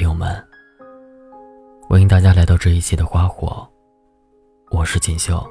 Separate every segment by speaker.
Speaker 1: 听友们，欢迎大家来到这一期的花火，我是锦绣。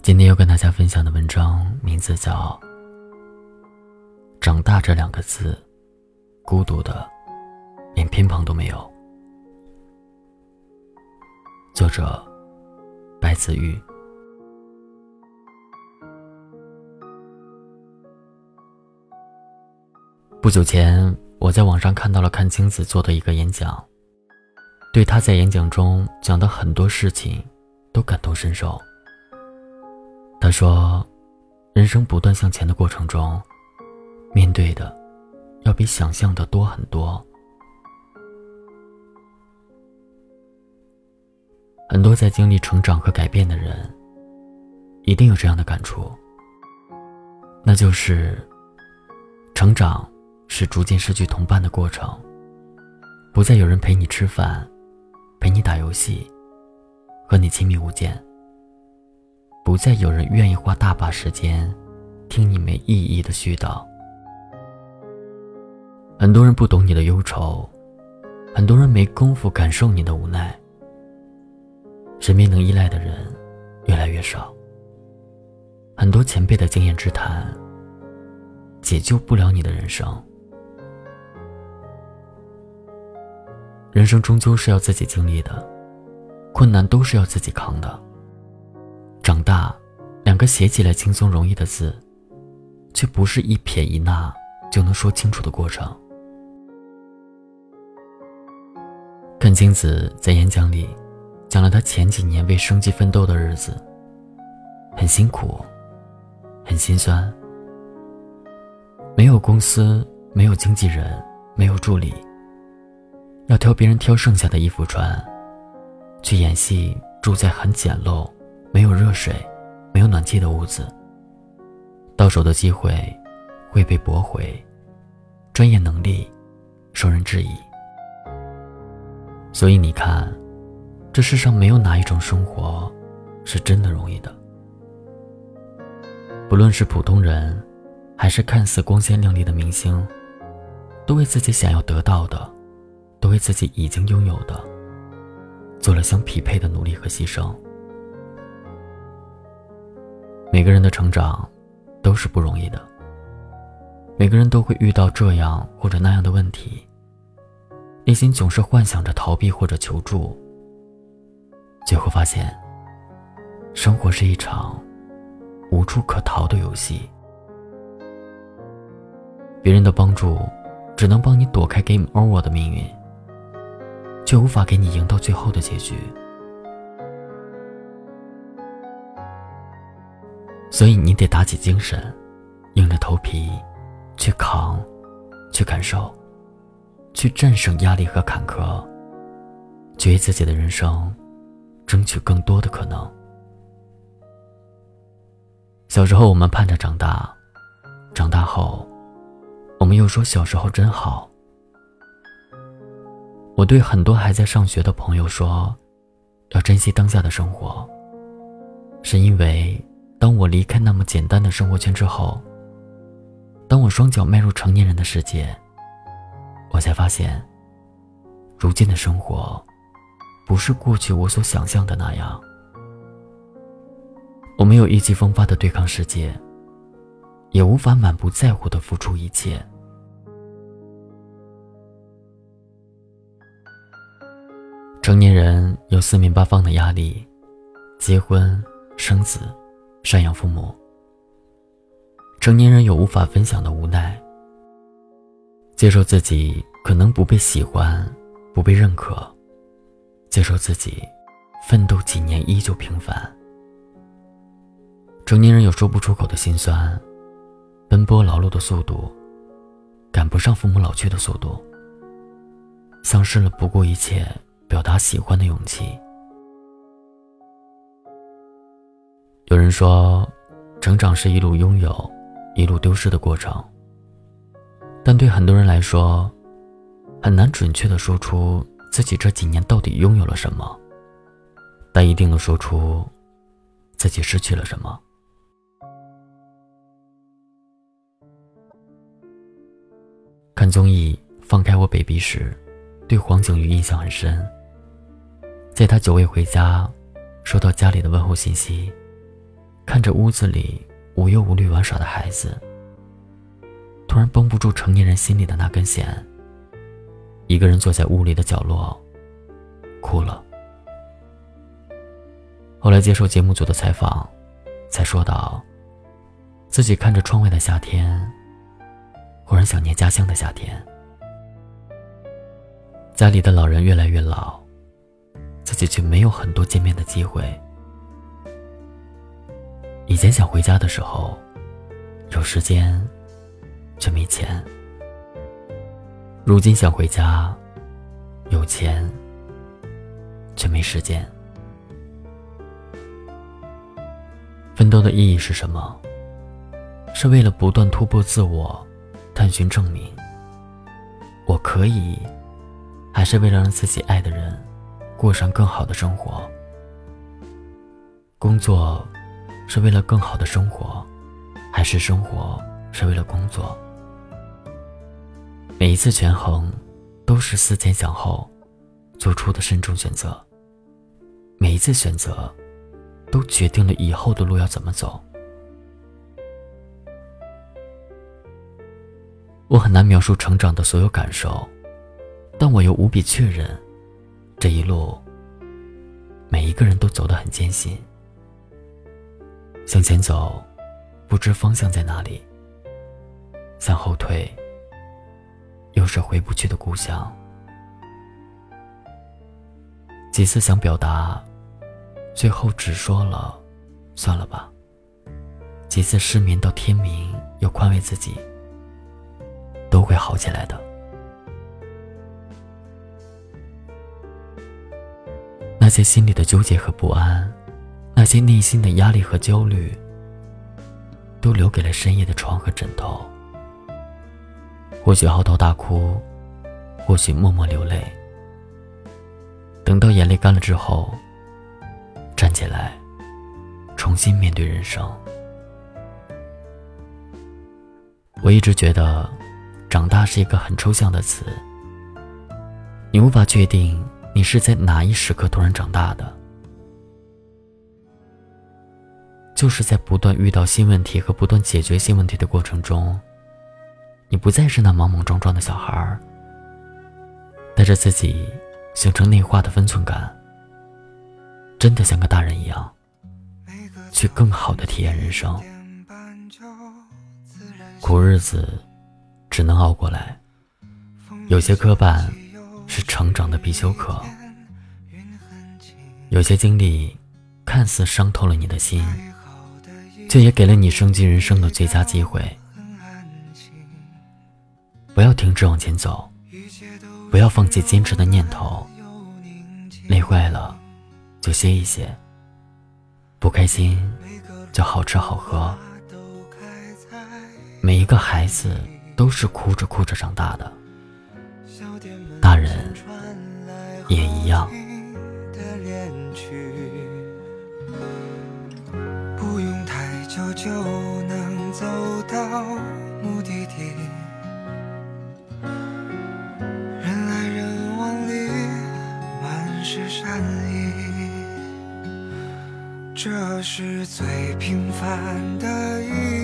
Speaker 1: 今天要跟大家分享的文章名字叫《长大》这两个字，孤独的连偏旁都没有。作者白子玉。不久前。我在网上看到了阚清子做的一个演讲，对他在演讲中讲的很多事情都感同身受。他说，人生不断向前的过程中，面对的要比想象的多很多。很多在经历成长和改变的人，一定有这样的感触，那就是成长。是逐渐失去同伴的过程，不再有人陪你吃饭，陪你打游戏，和你亲密无间。不再有人愿意花大把时间听你没意义的絮叨。很多人不懂你的忧愁，很多人没工夫感受你的无奈。身边能依赖的人越来越少，很多前辈的经验之谈解救不了你的人生。人生终究是要自己经历的，困难都是要自己扛的。长大，两个写起来轻松容易的字，却不是一撇一捺就能说清楚的过程。阚清子在演讲里讲了他前几年为生计奋斗的日子，很辛苦，很心酸。没有公司，没有经纪人，没有助理。要挑别人挑剩下的衣服穿，去演戏，住在很简陋、没有热水、没有暖气的屋子。到手的机会会被驳回，专业能力受人质疑。所以你看，这世上没有哪一种生活是真的容易的。不论是普通人，还是看似光鲜亮丽的明星，都为自己想要得到的。都为自己已经拥有的做了相匹配的努力和牺牲。每个人的成长都是不容易的，每个人都会遇到这样或者那样的问题，内心总是幻想着逃避或者求助，最后发现，生活是一场无处可逃的游戏。别人的帮助只能帮你躲开 game over 的命运。却无法给你赢到最后的结局，所以你得打起精神，硬着头皮去扛，去感受，去战胜压力和坎坷，去为自己的人生争取更多的可能。小时候我们盼着长大，长大后，我们又说小时候真好。我对很多还在上学的朋友说，要珍惜当下的生活。是因为，当我离开那么简单的生活圈之后，当我双脚迈入成年人的世界，我才发现，如今的生活，不是过去我所想象的那样。我没有意气风发的对抗世界，也无法满不在乎的付出一切。成年人有四面八方的压力，结婚、生子、赡养父母。成年人有无法分享的无奈，接受自己可能不被喜欢、不被认可，接受自己奋斗几年依旧平凡。成年人有说不出口的心酸，奔波劳碌的速度赶不上父母老去的速度，丧失了不顾一切。表达喜欢的勇气。有人说，成长是一路拥有，一路丢失的过程。但对很多人来说，很难准确的说出自己这几年到底拥有了什么，但一定能说出自己失去了什么。看综艺《放开我 baby 时，对黄景瑜印象很深。在他久未回家，收到家里的问候信息，看着屋子里无忧无虑玩耍的孩子，突然绷不住成年人心里的那根弦，一个人坐在屋里的角落，哭了。后来接受节目组的采访，才说道：自己看着窗外的夏天，忽然想念家乡的夏天。家里的老人越来越老。自己却没有很多见面的机会。以前想回家的时候，有时间，却没钱；如今想回家，有钱，却没时间。奋斗的意义是什么？是为了不断突破自我，探寻证明我可以，还是为了让自己爱的人？过上更好的生活。工作是为了更好的生活，还是生活是为了工作？每一次权衡，都是思前想后做出的慎重选择。每一次选择，都决定了以后的路要怎么走。我很难描述成长的所有感受，但我又无比确认。这一路，每一个人都走得很艰辛。向前走，不知方向在哪里；向后退，又是回不去的故乡。几次想表达，最后只说了“算了吧”。几次失眠到天明，又宽慰自己，都会好起来的。那些心里的纠结和不安，那些内心的压力和焦虑，都留给了深夜的床和枕头。或许嚎啕大哭，或许默默流泪。等到眼泪干了之后，站起来，重新面对人生。我一直觉得，长大是一个很抽象的词，你无法确定。你是在哪一时刻突然长大的？就是在不断遇到新问题和不断解决新问题的过程中，你不再是那莽莽撞撞的小孩儿，带着自己形成内化的分寸感，真的像个大人一样，去更好的体验人生。苦日子只能熬过来，有些磕绊。是成长的必修课。有些经历，看似伤透了你的心，却也给了你升级人生的最佳机会。不要停止往前走，不要放弃坚持的念头。累坏了，就歇一歇；不开心，就好吃好喝。每一个孩子都是哭着哭着长大的。大人也一样。
Speaker 2: 不用太久就能走到目的地，人来人往里满是善意。这是最平凡的一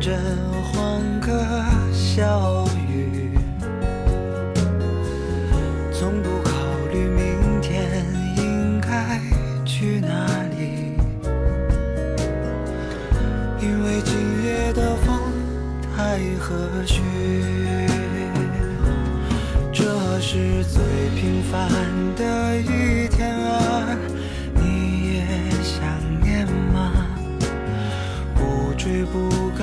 Speaker 2: 阵阵欢歌笑语，从不考虑明天应该去哪里，因为今夜的风太和煦。这是最平凡的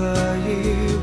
Speaker 2: 可以